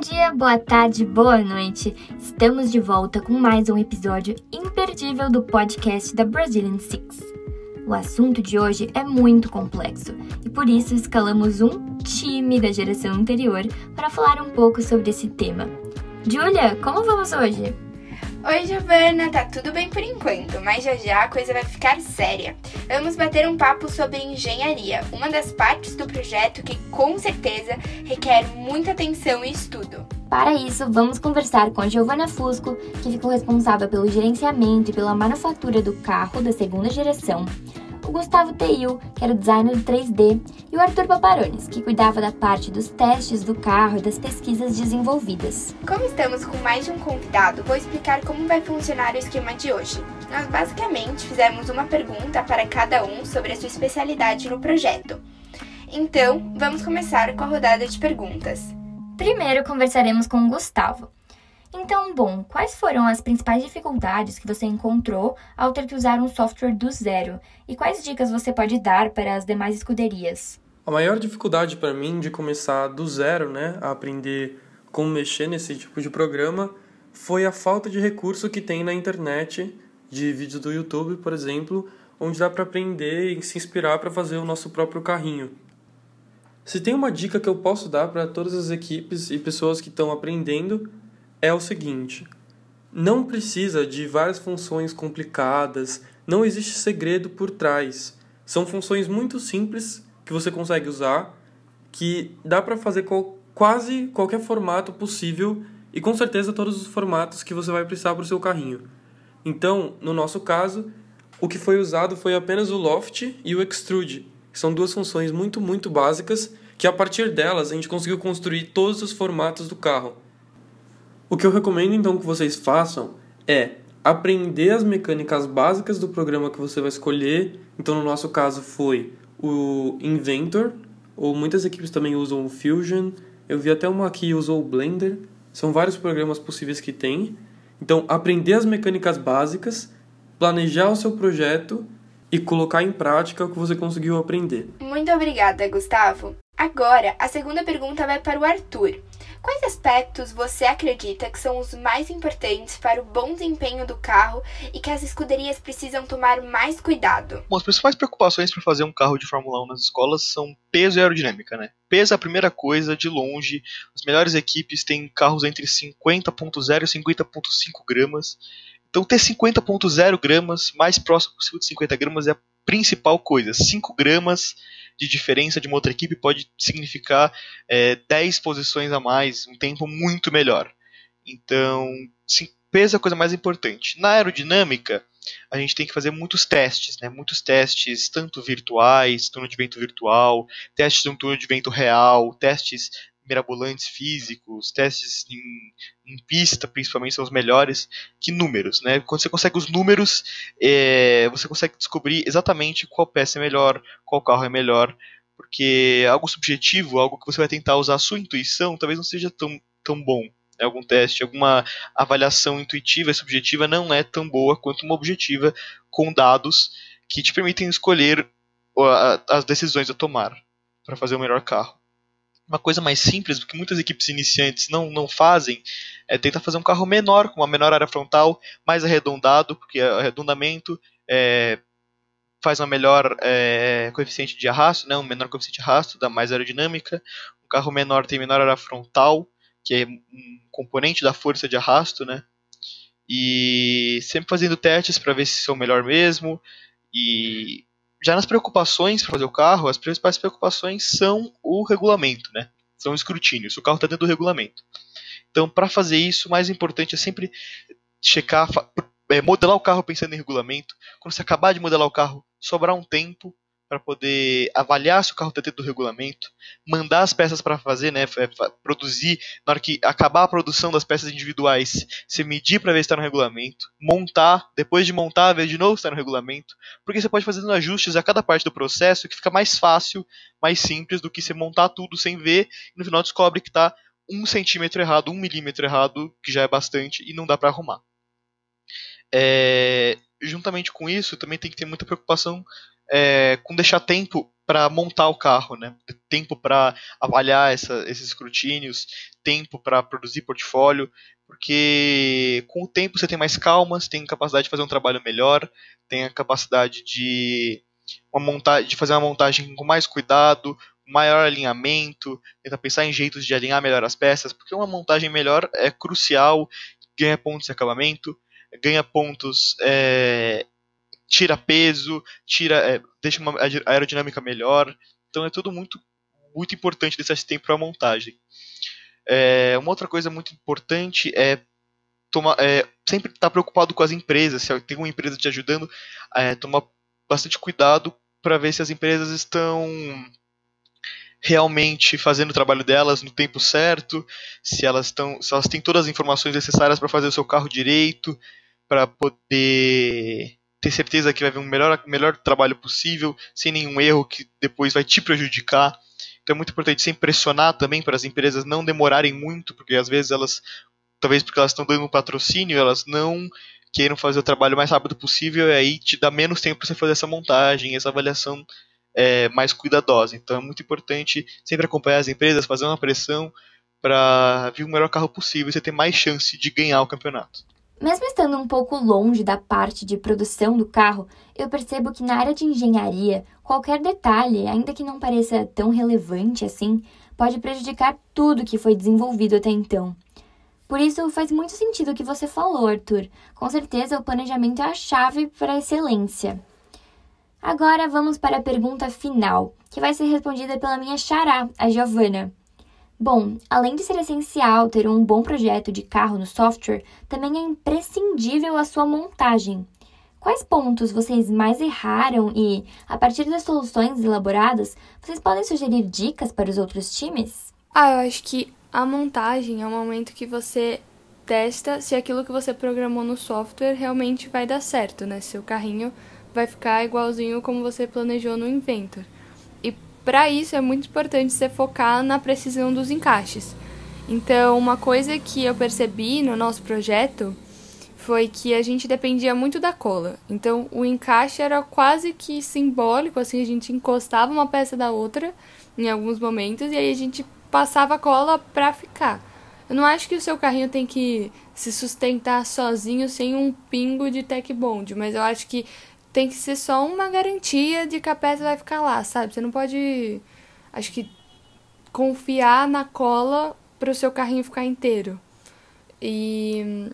dia, boa tarde, boa noite. Estamos de volta com mais um episódio imperdível do podcast da Brazilian Six. O assunto de hoje é muito complexo e por isso escalamos um time da geração anterior para falar um pouco sobre esse tema. Julia, como vamos hoje? Oi, Giovana, tá tudo bem por enquanto, mas já já a coisa vai ficar séria. Vamos bater um papo sobre engenharia, uma das partes do projeto que com certeza requer muita atenção e estudo. Para isso, vamos conversar com a Giovana Fusco, que ficou responsável pelo gerenciamento e pela manufatura do carro da segunda geração, o Gustavo Teil, que era o designer do 3D, e o Arthur Paparones, que cuidava da parte dos testes do carro e das pesquisas desenvolvidas. Como estamos com mais de um convidado, vou explicar como vai funcionar o esquema de hoje. Nós basicamente fizemos uma pergunta para cada um sobre a sua especialidade no projeto. Então, vamos começar com a rodada de perguntas. Primeiro conversaremos com o Gustavo. Então, bom, quais foram as principais dificuldades que você encontrou ao ter que usar um software do zero? E quais dicas você pode dar para as demais escuderias? A maior dificuldade para mim de começar do zero, né, a aprender como mexer nesse tipo de programa, foi a falta de recurso que tem na internet, de vídeos do YouTube, por exemplo, onde dá para aprender e se inspirar para fazer o nosso próprio carrinho. Se tem uma dica que eu posso dar para todas as equipes e pessoas que estão aprendendo, é o seguinte: não precisa de várias funções complicadas, não existe segredo por trás. São funções muito simples que você consegue usar, que dá para fazer quase qualquer formato possível e com certeza todos os formatos que você vai precisar para o seu carrinho. Então, no nosso caso, o que foi usado foi apenas o Loft e o Extrude, que são duas funções muito, muito básicas que a partir delas a gente conseguiu construir todos os formatos do carro. O que eu recomendo então que vocês façam é aprender as mecânicas básicas do programa que você vai escolher. Então, no nosso caso, foi o Inventor, ou muitas equipes também usam o Fusion. Eu vi até uma que usou o Blender. São vários programas possíveis que tem. Então, aprender as mecânicas básicas, planejar o seu projeto e colocar em prática o que você conseguiu aprender. Muito obrigada, Gustavo. Agora, a segunda pergunta vai para o Arthur. Quais aspectos você acredita que são os mais importantes para o bom desempenho do carro e que as escuderias precisam tomar mais cuidado? Bom, as principais preocupações para fazer um carro de Fórmula 1 nas escolas são peso e aerodinâmica, né? Peso é a primeira coisa, de longe. As melhores equipes têm carros entre 50.0 e 50.5 gramas. Então ter 50.0 gramas, mais próximo possível de 50 gramas, é a principal coisa. 5 gramas de diferença de uma outra equipe pode significar é, 10 posições a mais, um tempo muito melhor. Então, sim, peso é a coisa mais importante. Na aerodinâmica, a gente tem que fazer muitos testes, né? muitos testes, tanto virtuais, túnel de vento virtual, testes de um túnel de vento real, testes mirabolantes físicos, testes em, em, pista, principalmente, são os melhores que números. Né? Quando você consegue os números, é, você consegue descobrir exatamente qual peça é melhor, qual carro é melhor, porque algo subjetivo, algo que você vai tentar usar a sua intuição, talvez não seja tão, tão bom. Né? Algum teste, alguma avaliação intuitiva e subjetiva não é tão boa quanto uma objetiva com dados que te permitem escolher as decisões a tomar para fazer o melhor carro uma coisa mais simples, que muitas equipes iniciantes não, não fazem, é tentar fazer um carro menor, com uma menor área frontal, mais arredondado, porque arredondamento é, faz uma melhor é, coeficiente de arrasto, né, um menor coeficiente de arrasto, dá mais aerodinâmica. Um carro menor tem menor área frontal, que é um componente da força de arrasto, né? E sempre fazendo testes para ver se são melhor mesmo. E já nas preocupações para fazer o carro, as principais preocupações são o regulamento, né? São o escrutínio, se o carro está dentro do regulamento. Então, para fazer isso, o mais importante é sempre checar, é, modelar o carro pensando em regulamento. Quando você acabar de modelar o carro, sobrar um tempo para poder avaliar se o carro está dentro do regulamento, mandar as peças para fazer, né, produzir, na hora que acabar a produção das peças individuais, você medir para ver se está no regulamento, montar, depois de montar, ver de novo se está no regulamento, porque você pode fazer ajustes a cada parte do processo que fica mais fácil, mais simples do que você montar tudo sem ver e no final descobre que está um centímetro errado, um milímetro errado, que já é bastante e não dá para arrumar. É, juntamente com isso, também tem que ter muita preocupação é, com deixar tempo para montar o carro, né? Tempo para avaliar essa, esses escrutínios, tempo para produzir portfólio, porque com o tempo você tem mais calma, você tem capacidade de fazer um trabalho melhor, tem a capacidade de, uma de fazer uma montagem com mais cuidado, maior alinhamento, tentar pensar em jeitos de alinhar melhor as peças, porque uma montagem melhor é crucial, ganha pontos de acabamento, ganha pontos, é, tira peso, tira, é, deixa uma aerodinâmica melhor, então é tudo muito muito importante desse tempo para a montagem. É, uma outra coisa muito importante é, tomar, é sempre estar tá preocupado com as empresas. Se tem uma empresa te ajudando, é, tomar bastante cuidado para ver se as empresas estão realmente fazendo o trabalho delas no tempo certo, se elas estão, se elas têm todas as informações necessárias para fazer o seu carro direito, para poder ter certeza que vai haver um melhor, melhor trabalho possível, sem nenhum erro que depois vai te prejudicar. Então é muito importante sempre pressionar também para as empresas não demorarem muito, porque às vezes elas, talvez porque elas estão dando um patrocínio, elas não queiram fazer o trabalho mais rápido possível e aí te dá menos tempo para você fazer essa montagem, essa avaliação é, mais cuidadosa. Então é muito importante sempre acompanhar as empresas, fazer uma pressão para vir o melhor carro possível e você ter mais chance de ganhar o campeonato. Mesmo estando um pouco longe da parte de produção do carro, eu percebo que na área de engenharia, qualquer detalhe, ainda que não pareça tão relevante assim, pode prejudicar tudo que foi desenvolvido até então. Por isso, faz muito sentido o que você falou, Arthur. Com certeza, o planejamento é a chave para a excelência. Agora vamos para a pergunta final, que vai ser respondida pela minha xará, a Giovana. Bom, além de ser essencial ter um bom projeto de carro no software, também é imprescindível a sua montagem. Quais pontos vocês mais erraram e, a partir das soluções elaboradas, vocês podem sugerir dicas para os outros times? Ah, eu acho que a montagem é o momento que você testa se aquilo que você programou no software realmente vai dar certo, né? Se o carrinho vai ficar igualzinho como você planejou no Inventor. Para isso é muito importante você focar na precisão dos encaixes. Então, uma coisa que eu percebi no nosso projeto foi que a gente dependia muito da cola. Então, o encaixe era quase que simbólico, assim, a gente encostava uma peça da outra em alguns momentos e aí a gente passava a cola para ficar. Eu não acho que o seu carrinho tem que se sustentar sozinho sem um pingo de tech bond, mas eu acho que tem que ser só uma garantia de que a peça vai ficar lá, sabe? Você não pode, acho que, confiar na cola para o seu carrinho ficar inteiro. E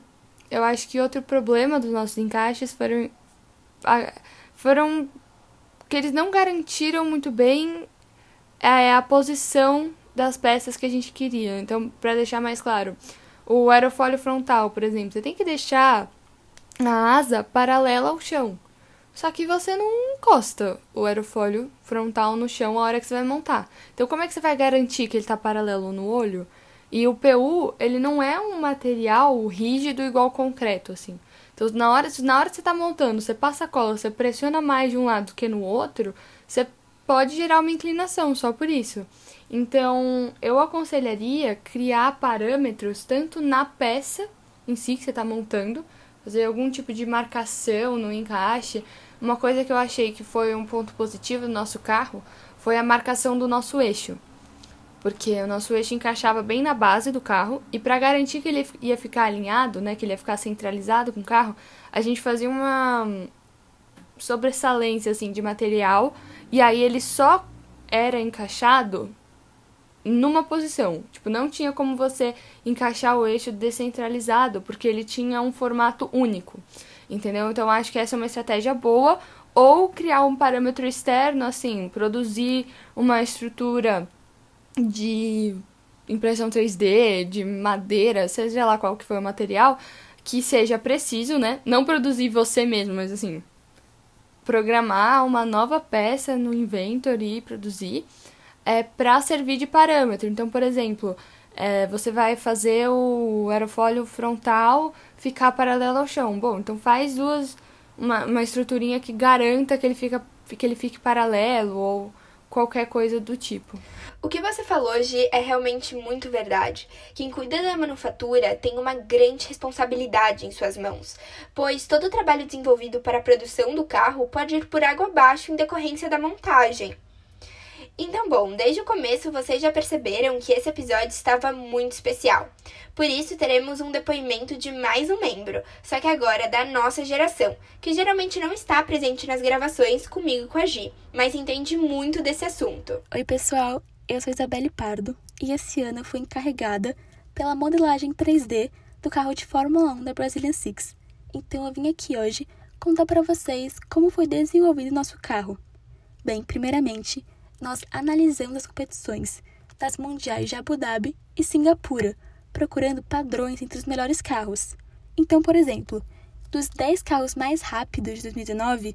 eu acho que outro problema dos nossos encaixes foram, foram que eles não garantiram muito bem é, a posição das peças que a gente queria. Então, para deixar mais claro, o aerofólio frontal, por exemplo, você tem que deixar a asa paralela ao chão. Só que você não encosta o aerofólio frontal no chão a hora que você vai montar. Então, como é que você vai garantir que ele está paralelo no olho? E o PU, ele não é um material rígido igual concreto, assim. Então, na hora, na hora que você está montando, você passa a cola, você pressiona mais de um lado que no outro, você pode gerar uma inclinação só por isso. Então, eu aconselharia criar parâmetros tanto na peça em si que você está montando, fazer algum tipo de marcação no encaixe, uma coisa que eu achei que foi um ponto positivo do nosso carro foi a marcação do nosso eixo. Porque o nosso eixo encaixava bem na base do carro e para garantir que ele ia ficar alinhado, né, que ele ia ficar centralizado com o carro, a gente fazia uma sobressalência assim de material e aí ele só era encaixado numa posição. Tipo, não tinha como você encaixar o eixo descentralizado, porque ele tinha um formato único entendeu? Então acho que essa é uma estratégia boa. Ou criar um parâmetro externo, assim, produzir uma estrutura de impressão 3D, de madeira, seja lá qual que for o material, que seja preciso, né? Não produzir você mesmo, mas assim, programar uma nova peça no Inventor e produzir é para servir de parâmetro. Então, por exemplo, é, você vai fazer o aerofólio frontal ficar paralelo ao chão. Bom, então faz duas uma, uma estruturinha que garanta que ele, fica, que ele fique paralelo ou qualquer coisa do tipo. O que você falou hoje é realmente muito verdade. Quem cuida da manufatura tem uma grande responsabilidade em suas mãos, pois todo o trabalho desenvolvido para a produção do carro pode ir por água abaixo em decorrência da montagem. Então, bom, desde o começo vocês já perceberam que esse episódio estava muito especial. Por isso, teremos um depoimento de mais um membro, só que agora da nossa geração, que geralmente não está presente nas gravações comigo e com a Gi, mas entende muito desse assunto. Oi, pessoal, eu sou Isabelle Pardo e esse ano eu fui encarregada pela modelagem 3D do carro de Fórmula 1 da Brazilian Six. Então eu vim aqui hoje contar para vocês como foi desenvolvido nosso carro. Bem, primeiramente, nós analisamos as competições das mundiais de Abu Dhabi e Singapura, procurando padrões entre os melhores carros. Então, por exemplo, dos 10 carros mais rápidos de 2019,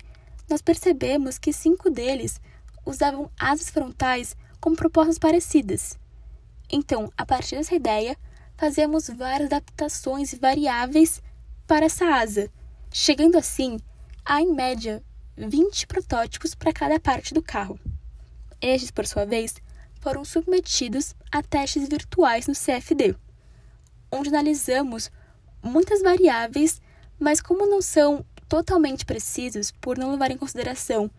nós percebemos que cinco deles usavam asas frontais com propostas parecidas. Então, a partir dessa ideia, fazemos várias adaptações variáveis para essa asa, chegando assim a, em média, 20 protótipos para cada parte do carro. Estes, por sua vez, foram submetidos a testes virtuais no CFD, onde analisamos muitas variáveis, mas como não são totalmente precisos por não levar em consideração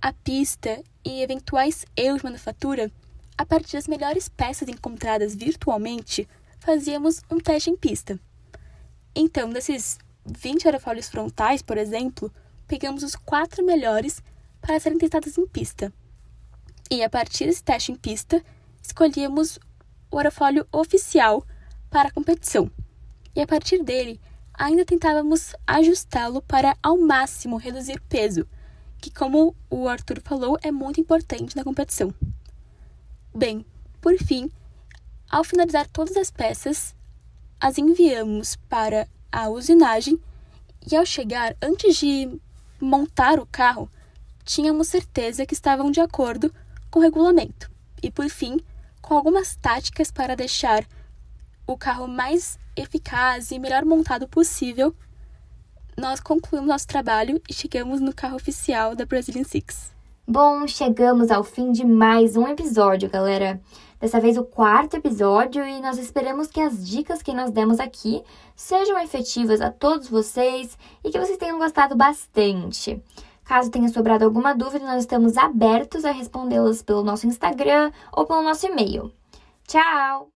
a pista e eventuais erros de manufatura, a partir das melhores peças encontradas virtualmente, fazíamos um teste em pista. Então, desses 20 aerofólios frontais, por exemplo, pegamos os quatro melhores para serem testados em pista. E a partir desse teste em pista, escolhíamos o aerofólio oficial para a competição. E a partir dele, ainda tentávamos ajustá-lo para ao máximo reduzir peso, que, como o Arthur falou, é muito importante na competição. Bem, por fim, ao finalizar todas as peças, as enviamos para a usinagem e ao chegar, antes de montar o carro, tínhamos certeza que estavam de acordo com regulamento. E por fim, com algumas táticas para deixar o carro mais eficaz e melhor montado possível, nós concluímos nosso trabalho e chegamos no carro oficial da Brazilian Six. Bom, chegamos ao fim de mais um episódio, galera. Dessa vez o quarto episódio e nós esperamos que as dicas que nós demos aqui sejam efetivas a todos vocês e que vocês tenham gostado bastante. Caso tenha sobrado alguma dúvida, nós estamos abertos a respondê-las pelo nosso Instagram ou pelo nosso e-mail. Tchau!